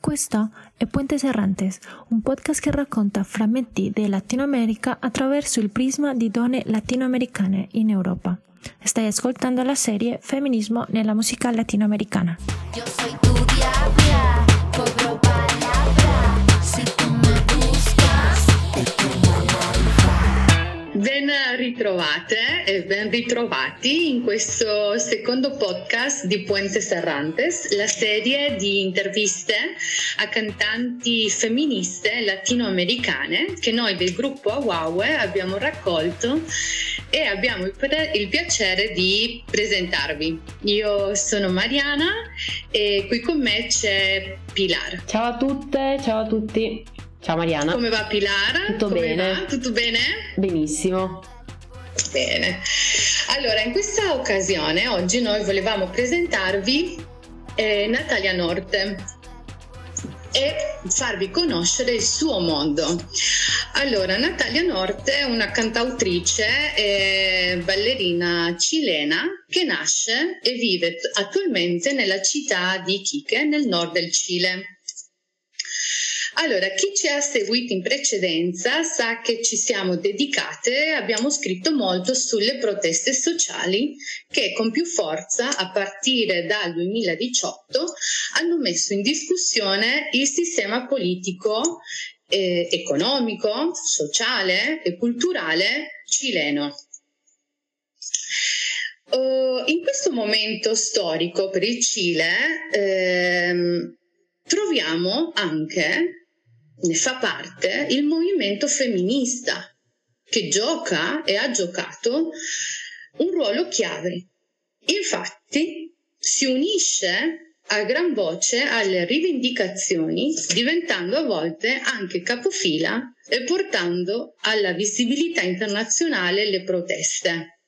Questo è Puentes Errantes, un podcast che racconta frammenti di Latino America attraverso il prisma di donne latinoamericane in Europa. Stai ascoltando la serie Feminismo nella musica latinoamericana. Io soy tu diabla, Ben ritrovate e ben ritrovati in questo secondo podcast di Puentes Errantes, la serie di interviste a cantanti femministe latinoamericane che noi del gruppo Awawe abbiamo raccolto e abbiamo il piacere di presentarvi. Io sono Mariana e qui con me c'è Pilar. Ciao a tutte, ciao a tutti. Ciao Mariana. Come va Pilar? Tutto Come bene. Va? Tutto bene? Benissimo. Bene. Allora, in questa occasione oggi noi volevamo presentarvi eh, Natalia Norte e farvi conoscere il suo mondo. Allora, Natalia Norte è una cantautrice e ballerina cilena che nasce e vive attualmente nella città di Iquique, nel nord del Cile. Allora, chi ci ha seguito in precedenza sa che ci siamo dedicate, abbiamo scritto molto sulle proteste sociali che con più forza a partire dal 2018 hanno messo in discussione il sistema politico, eh, economico, sociale e culturale cileno. Uh, in questo momento storico per il Cile ehm, troviamo anche ne fa parte il movimento femminista che gioca e ha giocato un ruolo chiave. Infatti si unisce a gran voce alle rivendicazioni, diventando a volte anche capofila e portando alla visibilità internazionale le proteste.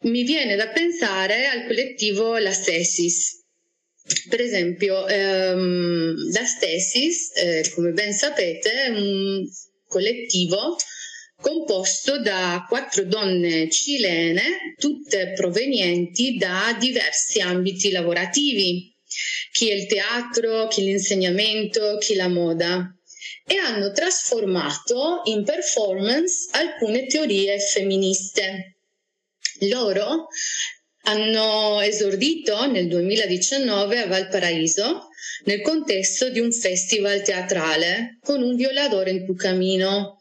Mi viene da pensare al collettivo La Stesis, per esempio, ehm, la Stesis, eh, come ben sapete, è un collettivo composto da quattro donne cilene, tutte provenienti da diversi ambiti lavorativi, chi è il teatro, chi l'insegnamento, chi la moda, e hanno trasformato in performance alcune teorie femministe. Loro hanno esordito nel 2019 a Valparaíso nel contesto di un festival teatrale con un violatore in tu camino.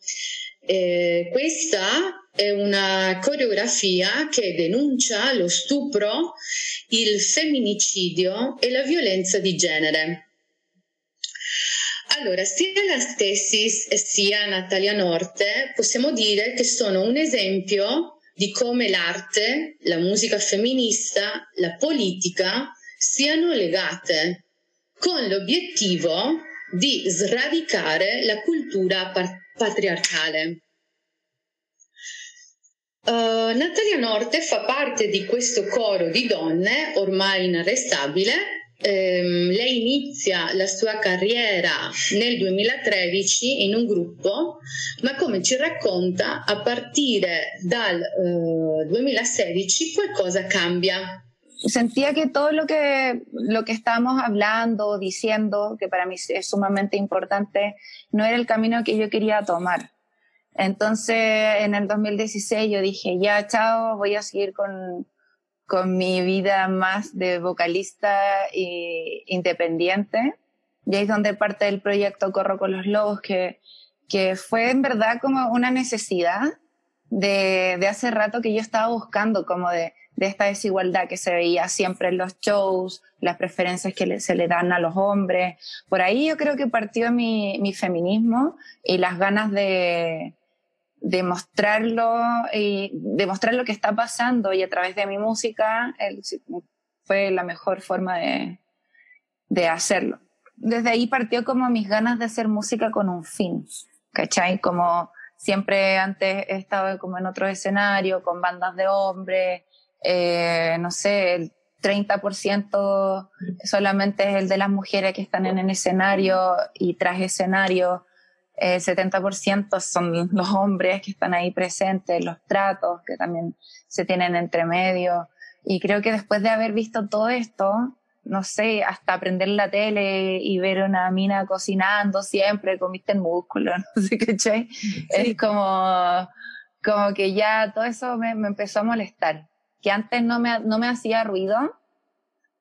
Eh, questa è una coreografia che denuncia lo stupro, il femminicidio e la violenza di genere. Allora, sia la Stesis sia Natalia Norte possiamo dire che sono un esempio di come l'arte, la musica femminista, la politica siano legate con l'obiettivo di sradicare la cultura patriarcale. Uh, Natalia Norte fa parte di questo coro di donne ormai inarrestabile ehm, lei inizia la sua carriera nel 2013 in un gruppo, ma come ci racconta, a partire dal eh, 2016 qualcosa cambia. Sentía que todo lo que, lo que estábamos hablando, diciendo, que para mí es sumamente importante, no era el camino que yo quería tomar. Entonces, en el 2016 yo dije, ya, chao, voy a seguir con, con mi vida más de vocalista independiente. Y ahí es donde parte del proyecto Corro con los Lobos, que, que fue en verdad como una necesidad de, de hace rato que yo estaba buscando, como de, de, esta desigualdad que se veía siempre en los shows, las preferencias que se le dan a los hombres. Por ahí yo creo que partió mi feminismo y las ganas de, demostrarlo y demostrar lo que está pasando y a través de mi música fue la mejor forma de, de, hacerlo. Desde ahí partió como mis ganas de hacer música con un fin, ¿cachai? Como siempre antes he estado como en otro escenario con bandas de hombres, eh, no sé, el 30% solamente es el de las mujeres que están en el escenario y tras escenario el 70% son los hombres que están ahí presentes, los tratos que también se tienen entre medio. Y creo que después de haber visto todo esto, no sé, hasta prender la tele y ver una mina cocinando siempre, comiste el músculo, no sé qué, sí. Es como, como que ya todo eso me, me, empezó a molestar, que antes no me, no me hacía ruido,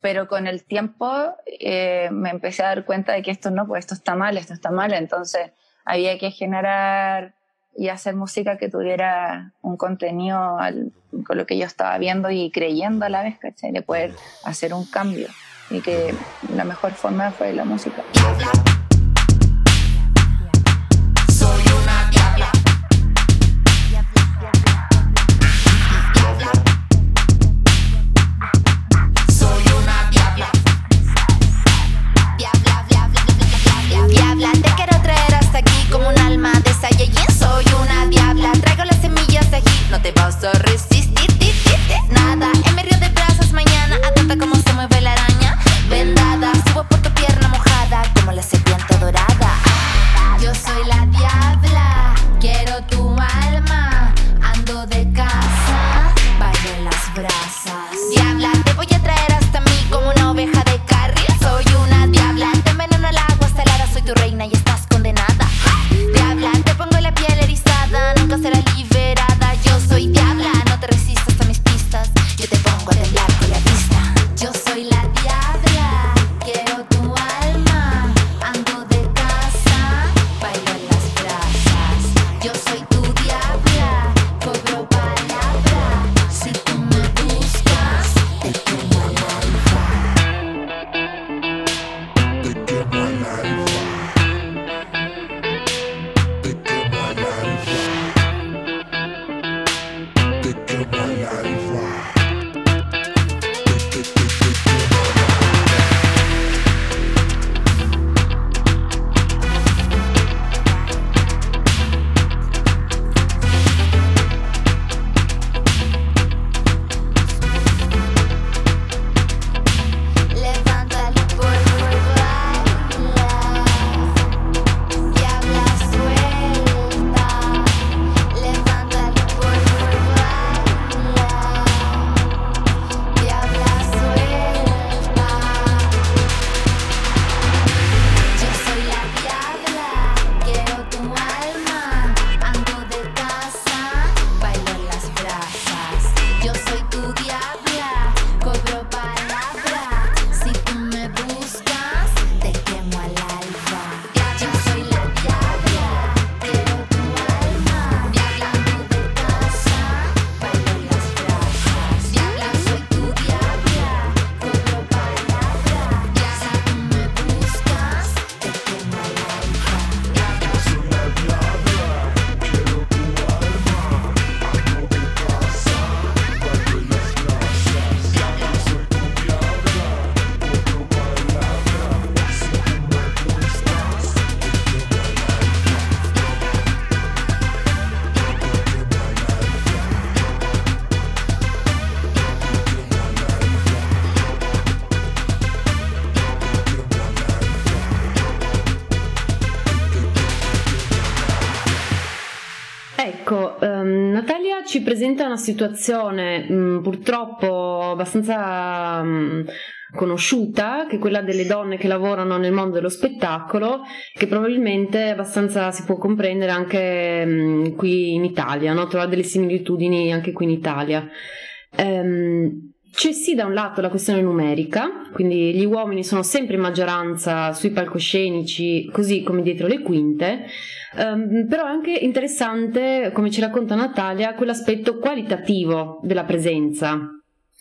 pero con el tiempo eh, me empecé a dar cuenta de que esto no, pues esto está mal, esto está mal, entonces había que generar y hacer música que tuviera un contenido al, con lo que yo estaba viendo y creyendo a la vez, ¿cachai? De poder hacer un cambio y que la mejor forma fue la música. Situazione mh, mm, purtroppo abbastanza mh, mm, conosciuta, che è quella delle donne che lavorano nel mondo dello spettacolo, che probabilmente abbastanza si può comprendere anche mh, mm, qui in Italia, no? trova delle similitudini anche qui in Italia. Ehm, c'è sì da un lato la questione numerica, quindi gli uomini sono sempre in maggioranza sui palcoscenici, così come dietro le quinte, um, però è anche interessante, come ci racconta Natalia, quell'aspetto qualitativo della presenza.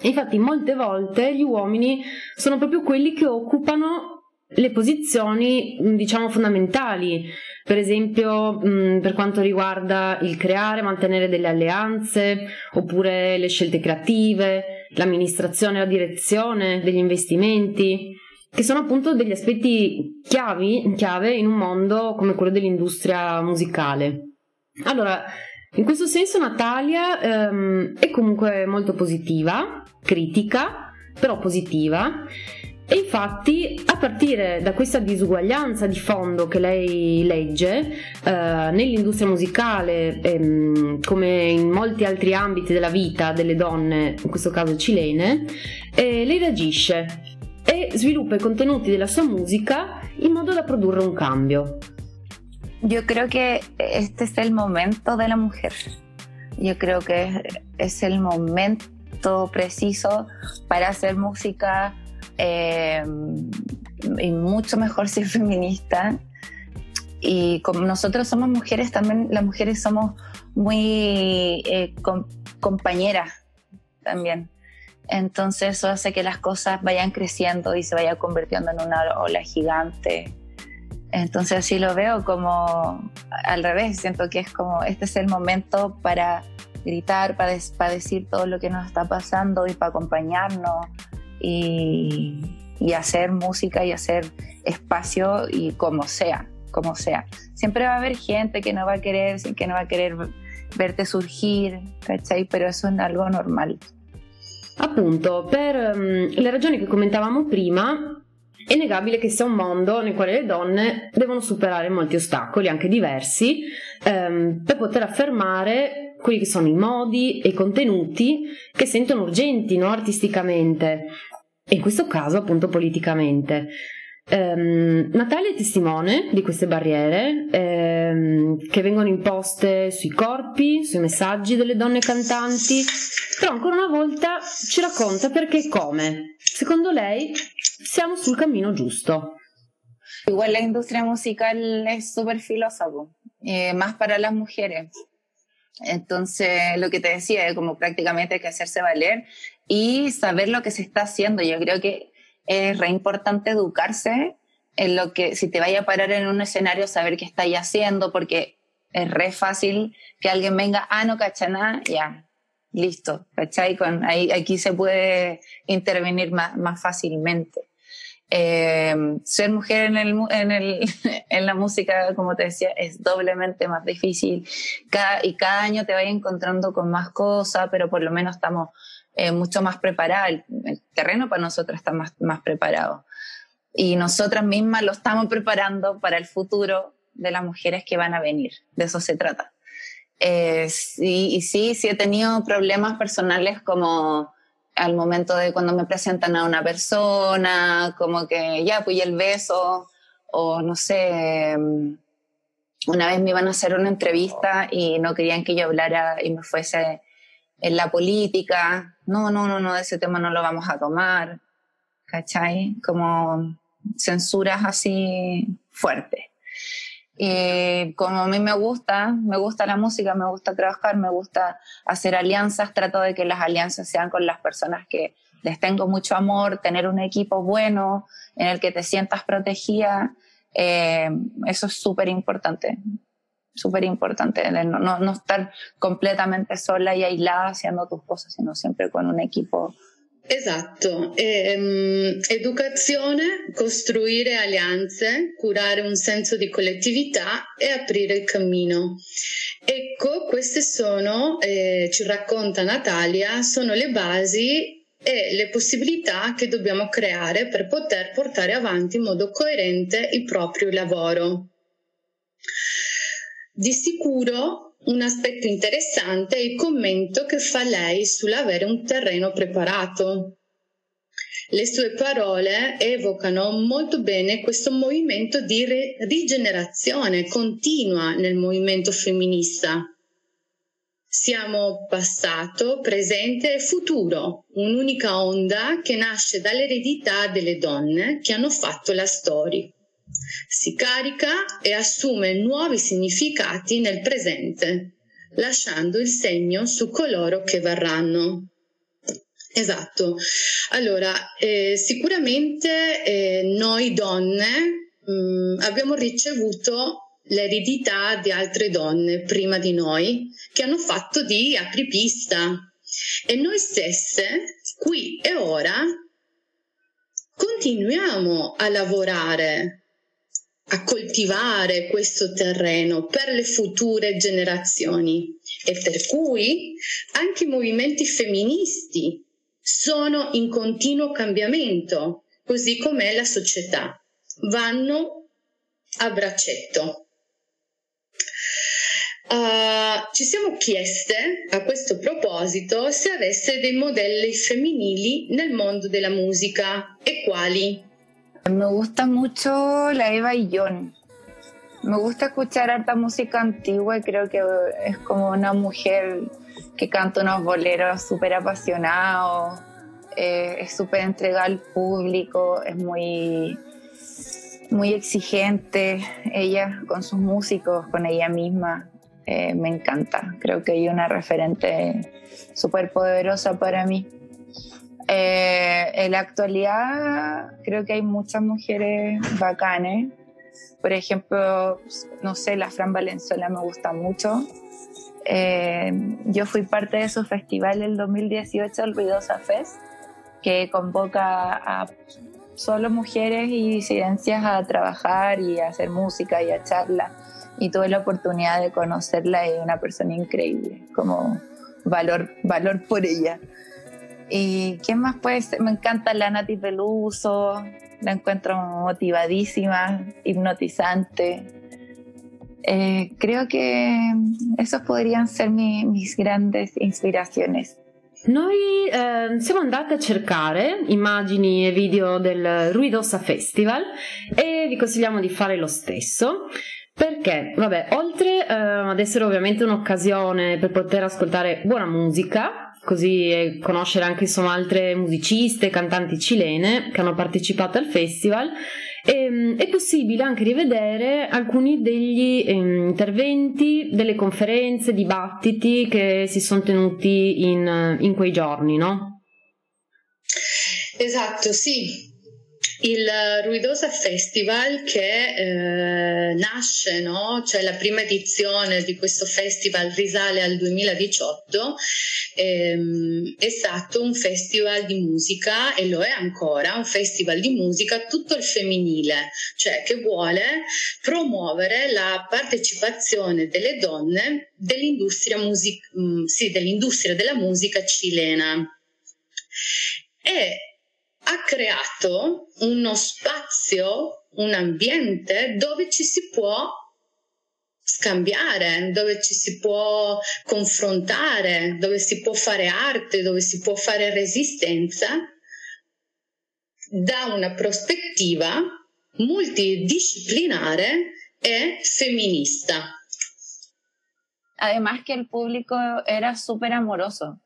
infatti molte volte gli uomini sono proprio quelli che occupano le posizioni diciamo fondamentali. Per esempio mh, per quanto riguarda il creare, mantenere delle alleanze oppure le scelte creative, l'amministrazione la direzione degli investimenti, che sono appunto degli aspetti chiavi, chiave in un mondo come quello dell'industria musicale. Allora, in questo senso Natalia ehm, è comunque molto positiva, critica, però positiva e infatti, a partire da questa disuguaglianza di fondo che lei legge eh, nell'industria musicale, ehm, come in molti altri ambiti della vita delle donne, in questo caso cilene, eh, lei reagisce e sviluppa i contenuti della sua musica in modo da produrre un cambio. Yo creo que este es el momento de la mujer. Yo creo que es el momento preciso para hacer música eh, y mucho mejor ser feminista. Y como nosotros somos mujeres, también las mujeres somos muy eh, compañeras también. Entonces eso hace que las cosas vayan creciendo y se vaya convirtiendo en una ola gigante. Entonces así lo veo como al revés, siento que es como este es el momento para gritar, para, para decir todo lo que nos está pasando y para acompañarnos y, y hacer música y hacer espacio y como sea, como sea. Siempre va a haber gente que no va a querer, que no va a querer verte surgir, ¿cachai? Pero eso es algo normal. Appunto, per um, le ragioni che commentavamo prima, è innegabile che sia un mondo nel quale le donne devono superare molti ostacoli, anche diversi, um, per poter affermare quelli che sono i modi e i contenuti che sentono urgenti no? artisticamente in questo caso appunto politicamente. Um, Natalia è testimone di queste barriere um, che vengono imposte sui corpi, sui messaggi delle donne cantanti, però ancora una volta ci racconta perché e come. Secondo lei siamo sul cammino giusto. Igual la industria musical es súper filósofo, eh, más para las mujeres. Entonces, lo que te decía, como prácticamente hay que hacerse valer y saber lo que se está haciendo. Yo creo que es re importante educarse en lo que, si te vaya a parar en un escenario, saber qué estáis haciendo, porque es re fácil que alguien venga, ah, no cacha nada, ya, listo, ¿cachai? Con, ahí, aquí se puede intervenir más, más fácilmente. Eh, ser mujer en, el, en, el, en, la música, como te decía, es doblemente más difícil. Cada, y cada año te vas encontrando con más cosas, pero por lo menos estamos eh, mucho más preparadas, el, el, terreno para nosotros está más, más preparado. Y nosotras mismas lo estamos preparando para el futuro de las mujeres que van a venir, de eso se trata. Eh, sí, y sí, sí he tenido problemas personales como al momento de cuando me presentan a una persona, como que ya, pues el beso, o no sé, una vez me iban a hacer una entrevista y no querían que yo hablara y me fuese en la política, no, no, no, no, ese tema no lo vamos a tomar, ¿cachai? Como censuras así fuertes. Y como a mí me gusta, me gusta la música, me gusta trabajar, me gusta hacer alianzas, trato de que las alianzas sean con las personas que les tengo mucho amor, tener un equipo bueno en el que te sientas protegida, eh, eso es súper importante súper importante, no, no, no, estar completamente sola y aislada haciendo tus cosas, sino sempre con un equipo. Esatto, ehm, educazione, costruire alleanze, curare un senso di collettività e aprire il cammino. Ecco, queste sono, eh, ci racconta Natalia, sono le basi e le possibilità che dobbiamo creare per poter portare avanti in modo coerente il proprio lavoro. Di sicuro un aspetto interessante è il commento che fa lei sull'avere un terreno preparato. Le sue parole evocano molto bene questo movimento di re- rigenerazione continua nel movimento femminista. Siamo passato, presente e futuro, un'unica onda che nasce dall'eredità delle donne che hanno fatto la storia si carica e assume nuovi significati nel presente, lasciando il segno su coloro che verranno. Esatto. Allora, eh, sicuramente eh, noi donne mh, mm, abbiamo ricevuto l'eredità di altre donne prima di noi che hanno fatto di apripista e noi stesse, qui e ora, continuiamo a lavorare a coltivare questo terreno per le future generazioni e per cui anche i movimenti femministi sono in continuo cambiamento, così come la società. Vanno a braccetto. Uh, ci siamo chieste a questo proposito se avesse dei modelli femminili nel mondo della musica e quali. Me gusta mucho la Eva John. Me gusta escuchar harta música antigua y creo que es como una mujer que canta unos boleros súper apasionados, eh, es súper entregada al público, es muy, muy exigente ella con sus músicos, con ella misma. Eh, me encanta, creo que hay una referente súper poderosa para mí. Eh, en la actualidad creo que hay muchas mujeres bacanes por ejemplo, no sé, la Fran Valenzuela me gusta mucho. Eh, yo fui parte de su festival el 2018, el Ruidosa Fest, que convoca a solo mujeres y disidencias a trabajar y a hacer música y a charla. Y tuve la oportunidad de conocerla y una persona increíble, como valor, valor por ella. ¿Y quién más puede ser? Me encanta la Nati Peluso, la encuentro motivadísima, hipnotizante. Eh, creo che esos podrían ser mi, mis grandes ispirazioni. Noi eh, siamo andate a cercare immagini e video del Ruidosa Festival e vi consigliamo di fare lo stesso perché, vabbè, oltre eh, ad essere ovviamente un'occasione per poter ascoltare buona musica, così conoscere anche insomma altre musiciste, cantanti cilene che hanno partecipato al festival. E, ehm, è possibile anche rivedere alcuni degli eh, interventi, delle conferenze, dibattiti che si sono tenuti in, in quei giorni, no? Esatto, sì, il Ruidosa Festival che eh, nasce, no? cioè la prima edizione di questo festival risale al 2018, ehm, è stato un festival di musica e lo è ancora, un festival di musica tutto il femminile, cioè che vuole promuovere la partecipazione delle donne dell'industria, music- mm, sì, dell'industria della musica cilena. E ha creato uno spazio, un ambiente dove ci si può scambiare, dove ci si può confrontare, dove si può fare arte, dove si può fare resistenza da una prospettiva multidisciplinare e femminista. Además que el público era súper amoroso.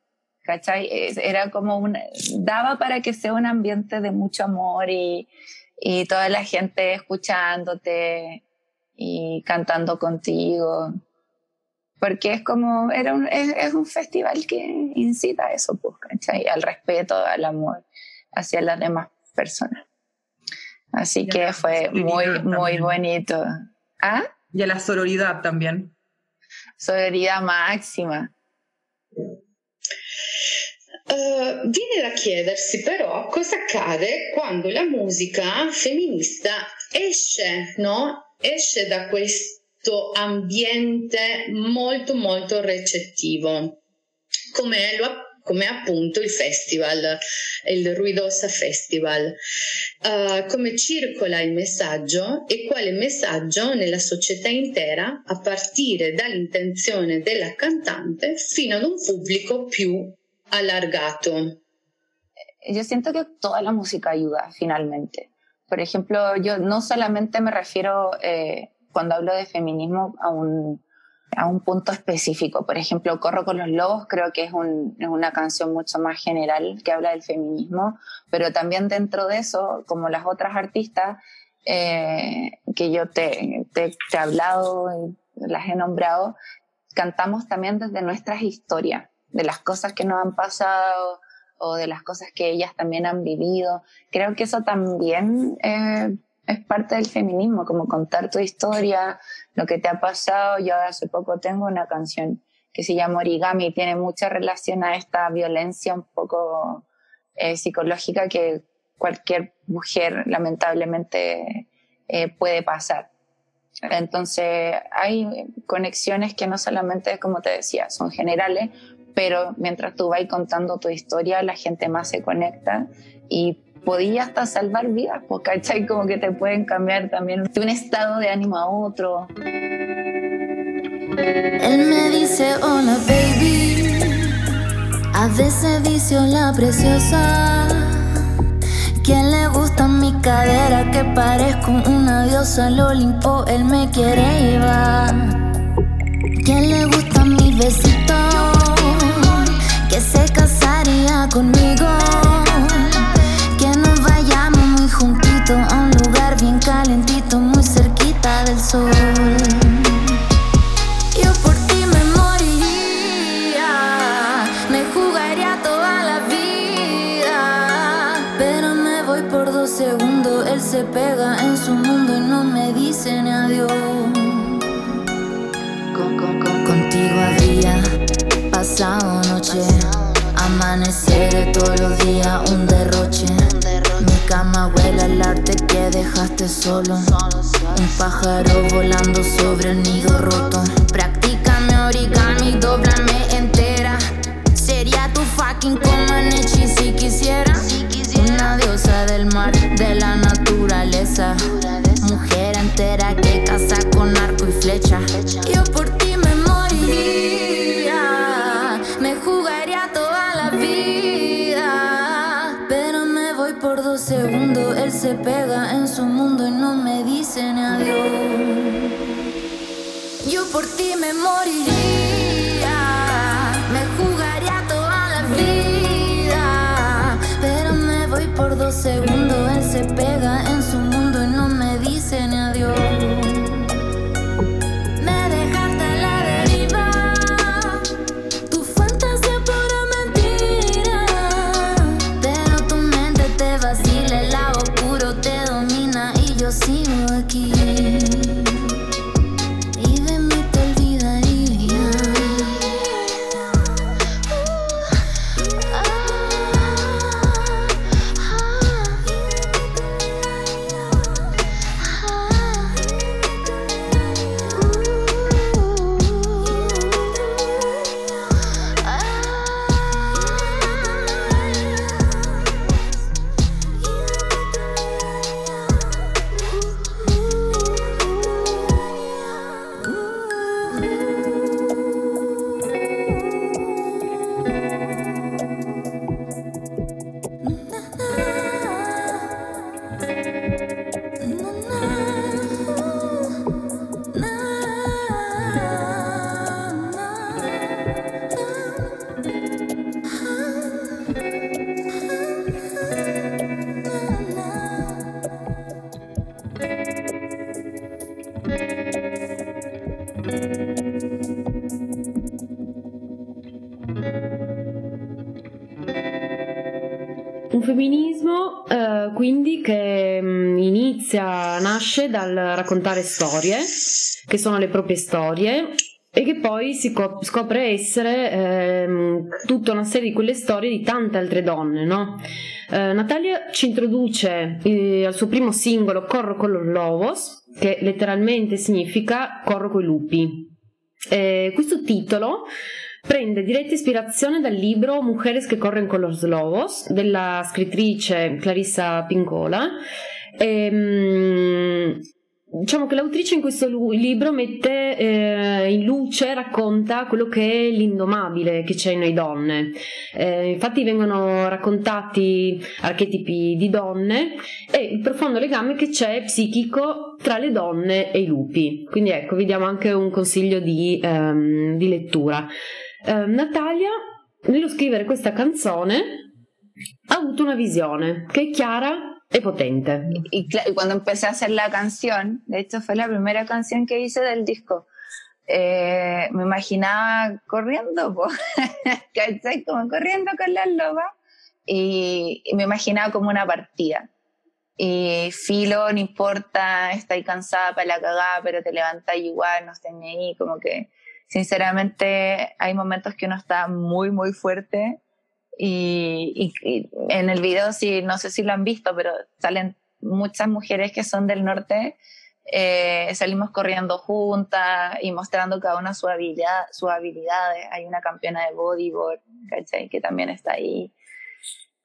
¿Cachai? Era como un, daba para que sea un ambiente de mucho amor y, y toda la gente escuchándote y cantando contigo. Porque es como, era un, es, es un festival que incita a eso, pues, ¿cachai? Al respeto, al amor hacia las demás personas. Así que fue muy, muy bonito. ¿Ah? Y a la sororidad también. Sororidad máxima. Uh, viene da chiedersi però cosa accade quando la musica femminista esce, no? esce da questo ambiente molto molto recettivo, come, lo, come appunto il festival, il Ruidosa Festival. Uh, come circola il messaggio e quale messaggio nella società intera a partire dall'intenzione della cantante fino ad un pubblico più alargado. Yo siento que toda la música ayuda finalmente. Por ejemplo, yo no solamente me refiero eh, cuando hablo de feminismo a un, a un punto específico. Por ejemplo, Corro con los Lobos creo que es, un, es, una canción mucho más general que habla del feminismo, pero también dentro de eso, como las otras artistas eh, que yo te, te, te, he hablado las he nombrado, cantamos también desde nuestras historias de las cosas que nos han pasado o de las cosas que ellas también han vivido. Creo que eso también eh, es parte del feminismo, como contar tu historia, lo que te ha pasado. Yo hace poco tengo una canción que se llama Origami y tiene mucha relación a esta violencia un poco eh, psicológica que cualquier mujer lamentablemente eh, puede pasar. Entonces hay conexiones que no solamente, como te decía, son generales, pero mientras tú vas contando tu historia, la gente más se conecta y podía hasta salvar vidas, porque ¿cachai? Como que te pueden cambiar también de un estado de ánimo a otro. Él me dice hola baby, a veces vicio la preciosa. ¿Quién le gusta mi cadera que parezco una diosa al Olimpo? Él me quiere llevar. ¿Quién le gusta mi besito? Se casaría conmigo. Que nos vayamos muy juntitos a un lugar bien calentito, muy cerquita del sol. Yo por ti me moriría, me jugaría toda la vida, pero me voy por dos segundos. Él se pega en su mundo y no me dice ni adiós. Con- con- con- Contigo había pasado noche, amanecer todos los días un derroche. Mi cama huele al arte que dejaste solo. Un pájaro volando sobre el nido roto. Practícame origami, doblame entera. Sería tu fucking Comaneci por ti me moriría, me jugaría toda la vida, pero me voy por dos segundos, él se nasce dal raccontare storie, che sono le proprie storie, e che poi si co- scopre essere ehm, tutta una serie di quelle storie di tante altre donne, no? Eh, Natalia ci introduce eh, al suo primo singolo Corro con los lobos, che letteralmente significa Corro coi lupi. Eh, questo titolo prende diretta ispirazione dal libro Mujeres que corren con los lobos della scrittrice Clarissa Pincola. Ehm, diciamo che l'autrice in questo libro mette eh, in luce, racconta quello che è l'indomabile che c'è in noi donne. Eh, infatti vengono raccontati archetipi di donne e il profondo legame che c'è psichico tra le donne e i lupi. Quindi ecco, vi diamo anche un consiglio di, ehm, di lettura. Eh, Natalia, nello scrivere questa canzone, ha avuto una visione che è chiara e potente. y, y cuando empecé a hacer la canción, de hecho fue la primera canción que hice del disco, eh, me imaginaba corriendo, ¿cachai? Como corriendo con las lobas, y, y me imaginaba como una partida. Y filo, no importa, estáis cansada para la cagada, pero te levantáis igual, no ni ahí, como que sinceramente hay momentos que uno está muy, muy fuerte y, y- en el video, sí, no sé si lo han visto, pero salen muchas mujeres que son del norte, eh, salimos corriendo juntas y mostrando cada una su habilidad, sus habilidades. Hay una campeona de bodyboard, ¿cachai? Que también está ahí.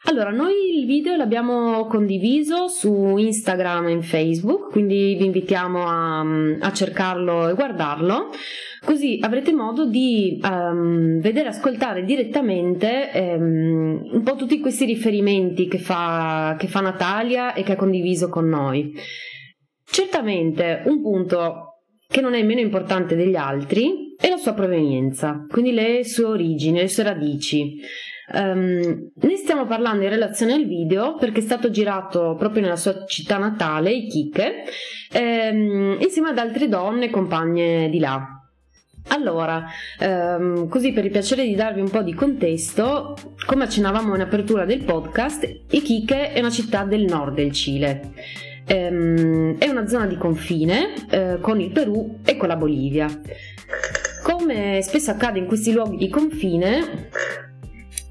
Allora, noi il video l'abbiamo condiviso su Instagram e Facebook, quindi vi invitiamo a, a cercarlo e guardarlo, così avrete modo di um, vedere ascoltare direttamente um, un po' tutti questi riferimenti che fa, che fa Natalia e che ha condiviso con noi. Certamente un punto che non è meno importante degli altri è la sua provenienza, quindi le sue origini, le sue radici. Um, ne stiamo parlando in relazione al video perché è stato girato proprio nella sua città natale, Iquique, um, insieme ad altre donne compagne di là. Allora, um, così per il piacere di darvi un po' di contesto, come accennavamo in apertura del podcast, Iquique è una città del nord del Cile. Um, è una zona di confine uh, con il Perù e con la Bolivia. Come spesso accade in questi luoghi di confine,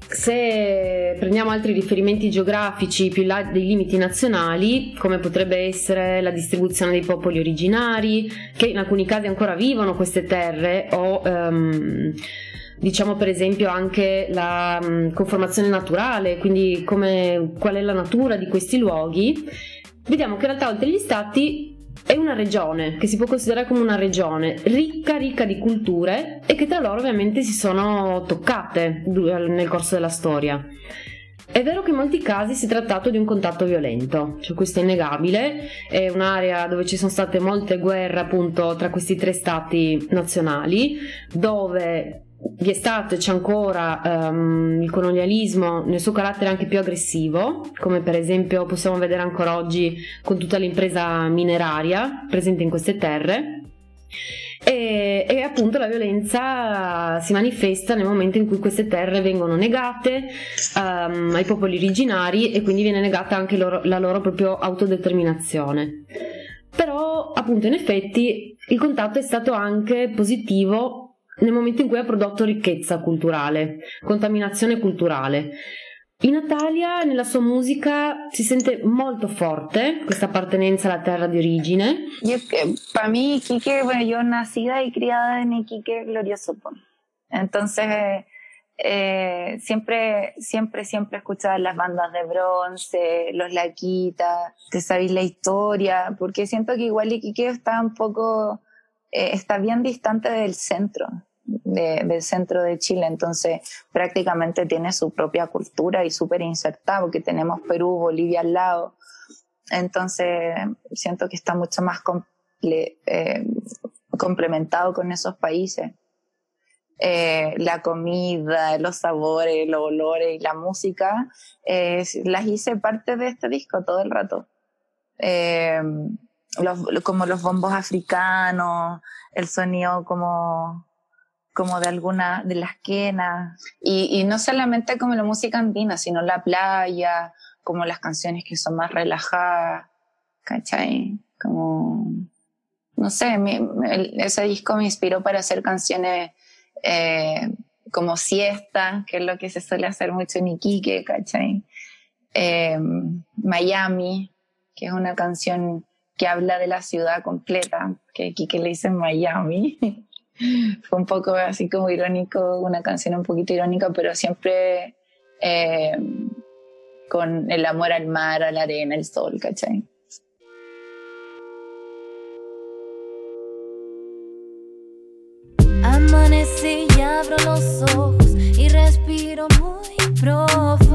se prendiamo altri riferimenti geografici più là dei limiti nazionali, come potrebbe essere la distribuzione dei popoli originari, che in alcuni casi ancora vivono queste terre, o um, diciamo per esempio anche la um, conformazione naturale, quindi come, qual è la natura di questi luoghi, vediamo che in realtà oltre agli stati è una regione che si può considerare come una regione ricca, ricca di culture e che tra loro ovviamente si sono toccate nel corso della storia. È vero che in molti casi si è trattato di un contatto violento, cioè questo è innegabile, è un'area dove ci sono state molte guerre appunto tra questi tre stati nazionali, dove vi è stato e c'è ancora um, il colonialismo nel suo carattere anche più aggressivo, come per esempio possiamo vedere ancora oggi con tutta l'impresa mineraria presente in queste terre. E, e, appunto la violenza si manifesta nel momento in cui queste terre vengono negate um, ai popoli originari e quindi viene negata anche loro, la loro propria autodeterminazione. Però appunto in effetti il contatto è stato anche positivo nel momento in cui ha prodotto ricchezza culturale, contaminazione culturale. In Natalia, nella sua musica, si sente molto forte questa appartenenza alla terra di origine. Para mí, Iquique, bueno, yo nacida y criada en Iquique, glorioso. Entonces, eh, siempre, siempre, siempre escuchaba las bandas de bronce, los Laquitas, te sabéis la historia, porque siento que igual Iquique está un poco, eh, está bien distante del centro del centro de Chile, entonces prácticamente tiene su propia cultura y súper insertado, porque tenemos Perú, Bolivia al lado, entonces siento que está mucho más eh, complementado con esos países. Eh, la comida, los sabores, los olores y la música, eh, las hice parte de este disco todo el rato. como los bombos africanos, el sonido como como de alguna de las quenas, y, y, no solamente como la música andina, sino la playa, como las canciones que son más relajadas, ¿cachai? Como, no sé, ese disco me inspiró para hacer canciones eh, como siesta, que es lo que se suele hacer mucho en Iquique, ¿cachai? Eh, Miami, que es una canción que habla de la ciudad completa, que Iquique le dicen Miami. Fue un poco así como irónico, una canción un poquito irónica, pero siempre eh, con el amor al mar, a la arena, el sol, ¿cachai? Amanecí y abro los ojos y respiro muy profundo.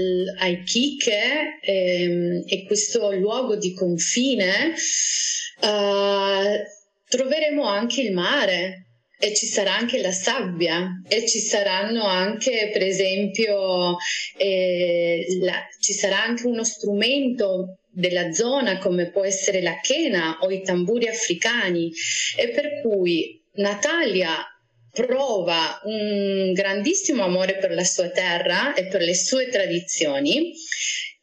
Al- ai chicche ehm, e questo luogo di confine, eh, troveremo anche il mare e ci sarà anche la sabbia e ci saranno anche, per esempio, eh, la- ci sarà anche uno strumento della zona come può essere la chena o i tamburi africani. E per cui Natalia prova un grandissimo amore per la sua terra e per le sue tradizioni.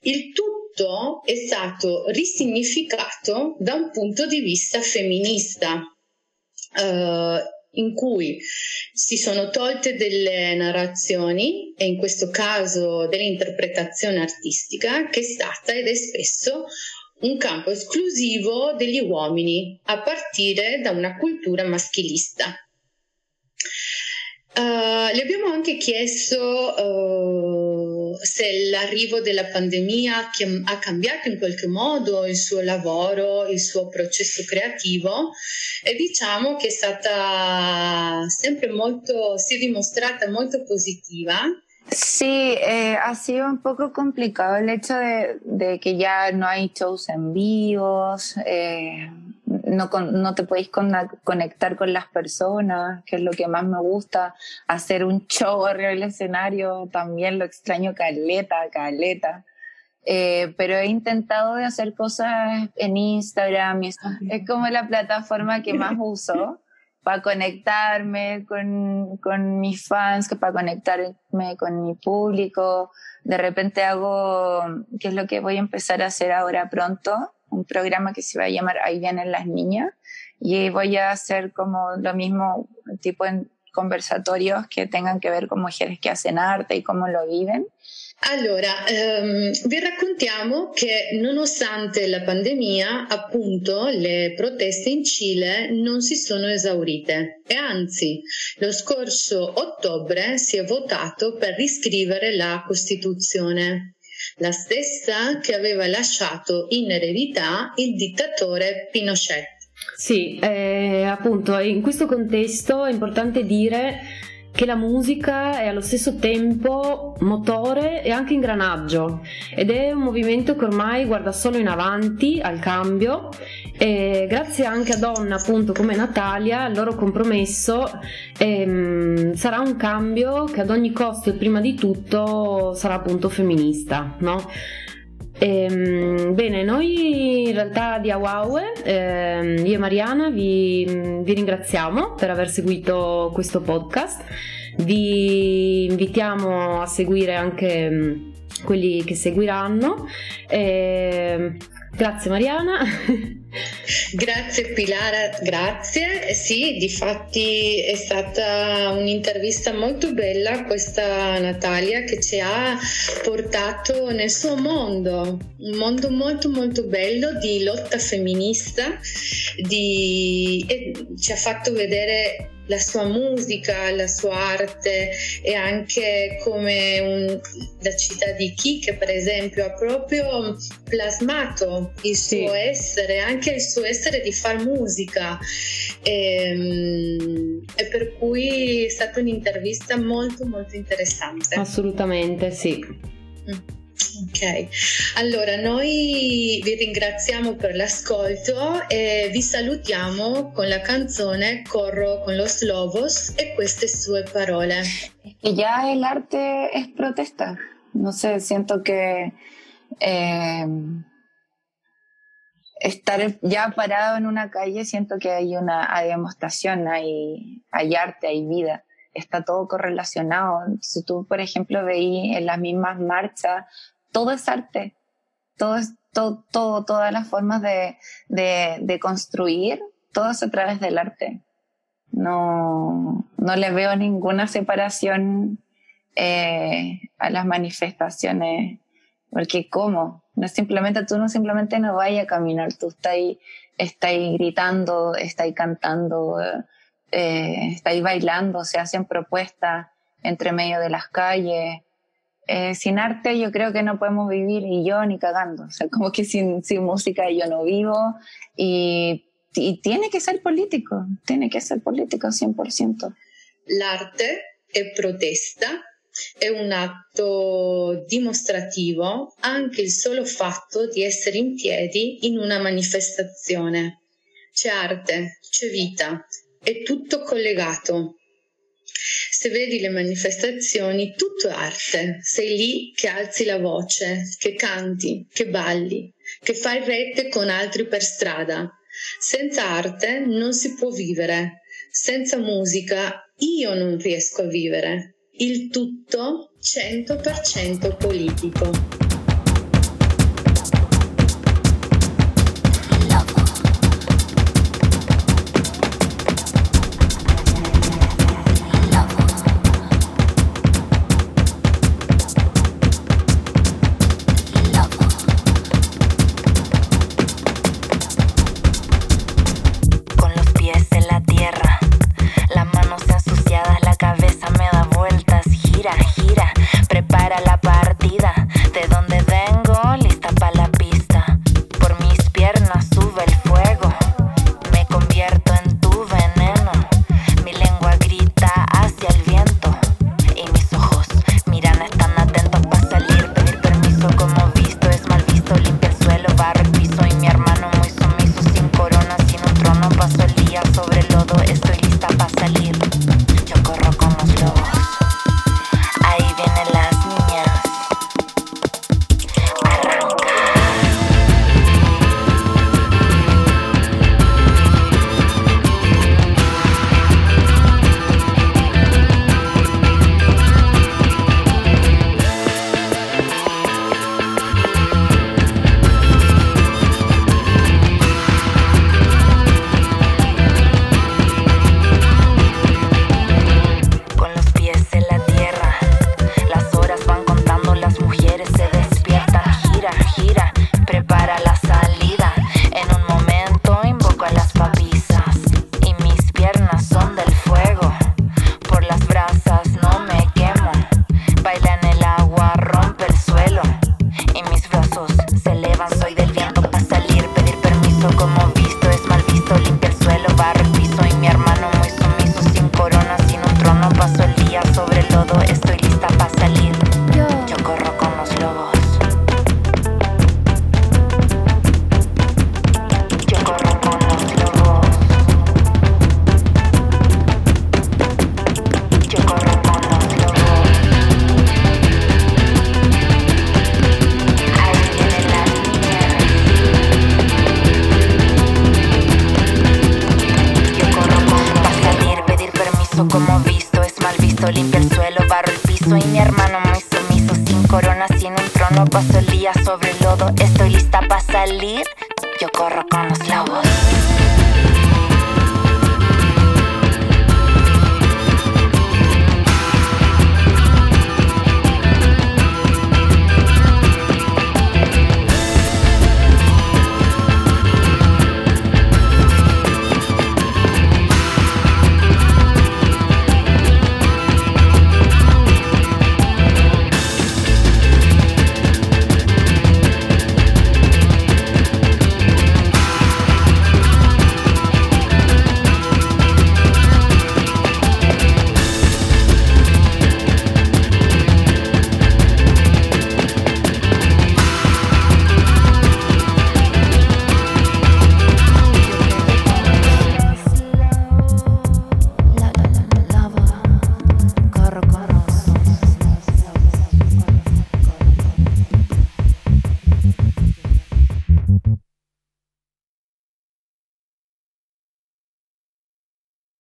Il tutto è stato risignificato da un punto di vista femminista, eh, in cui si sono tolte delle narrazioni e in questo caso dell'interpretazione artistica che è stata ed è spesso un campo esclusivo degli uomini a partire da una cultura maschilista. Uh, le abbiamo anche chiesto uh, se l'arrivo della pandemia ha cambiato in qualche modo il suo lavoro, il suo processo creativo e diciamo che è stata sempre molto, si è dimostrata molto positiva. Sí, eh, ha sido un poco complicado el hecho de, de que ya no hay shows en vivos, eh, no, con- no te podéis con- conectar con las personas, que es lo que más me gusta. Hacer un show arriba del escenario también lo extraño caleta, caleta. Eh, pero he intentado de hacer cosas en Instagram, y es, es como la plataforma que más uso para conectarme con, con mis fans, que para conectarme con mi público. De repente hago, que es lo que voy a empezar a hacer ahora pronto, un programa que se va a llamar Ahí vienen las niñas. Y voy a hacer como lo mismo, tipo en conversatorios que tengan que ver con mujeres que hacen arte y cómo lo viven. Allora, ehm, vi raccontiamo che nonostante la pandemia, appunto, le proteste in Cile non si sono esaurite e anzi, lo scorso ottobre si è votato per riscrivere la Costituzione, la stessa che aveva lasciato in eredità il dittatore Pinochet. Sì, eh, appunto, in questo contesto è importante dire che la musica è allo stesso tempo motore e anche ingranaggio ed è un movimento che ormai guarda solo in avanti al cambio e grazie anche a donne appunto come Natalia il loro compromesso ehm, sarà un cambio che ad ogni costo e prima di tutto sarà appunto femminista, no? Ehm, bene, noi in realtà di Awawe, ehm, io e Mariana vi, vi ringraziamo per aver seguito questo podcast, vi invitiamo a seguire anche mm, quelli che seguiranno. Ehm, Grazie Mariana. Grazie Pilara, grazie. Sì, di fatti è stata un'intervista molto bella questa Natalia che ci ha portato nel suo mondo, un mondo molto molto bello di lotta femminista, di, e ci ha fatto vedere la sua musica, la sua arte e anche come un, la città di Chi per esempio ha proprio plasmato il suo sì. essere, anche il suo essere di far musica e, ehm, e per cui è stata un'intervista molto molto interessante. Assolutamente sì. Mm. Ok, allora noi vi ringraziamo per l'ascolto e vi salutiamo con la canzone Corro con los lobos e queste sue parole. Que ya el arte es protesta. No sé, siento que eh, estar ya parado en una calle, siento que hay una hay demostración, hay, arte, hay vida está todo correlacionado. Si tú, por ejemplo, veis en las mismas marchas todo es arte, todo es, todo, todo todas las formas de, de, de, construir, todo es a través del arte. No, no le veo ninguna separación eh, a las manifestaciones, porque ¿cómo? No simplemente, tú no simplemente no vayas a caminar, tú estás ahí, gritando, estás ahí cantando, eh, estás ahí bailando, se hacen propuestas entre medio de las calles, eh, sin arte yo creo que no podemos vivir y yo ni cagando. O sea, como que sin, sin música yo no vivo y, y tiene che essere politico, tiene che essere politico 100%. L'arte è protesta, è un atto dimostrativo, anche il solo fatto di essere in piedi in una manifestazione. C'è arte, c'è vita, è tutto collegato. Se vedi le manifestazioni, tutto è arte. Sei lì che alzi la voce, che canti, che balli, che fai rete con altri per strada. Senza arte non si può vivere. Senza musica io non riesco a vivere. Il tutto 100% politico. Como visto, es mal visto, limpia el suelo, barro el piso y mi hermano muy sumiso sin corona, sin un trono. Paso el día sobre el lodo, estoy lista para salir. Yo corro con los lobos.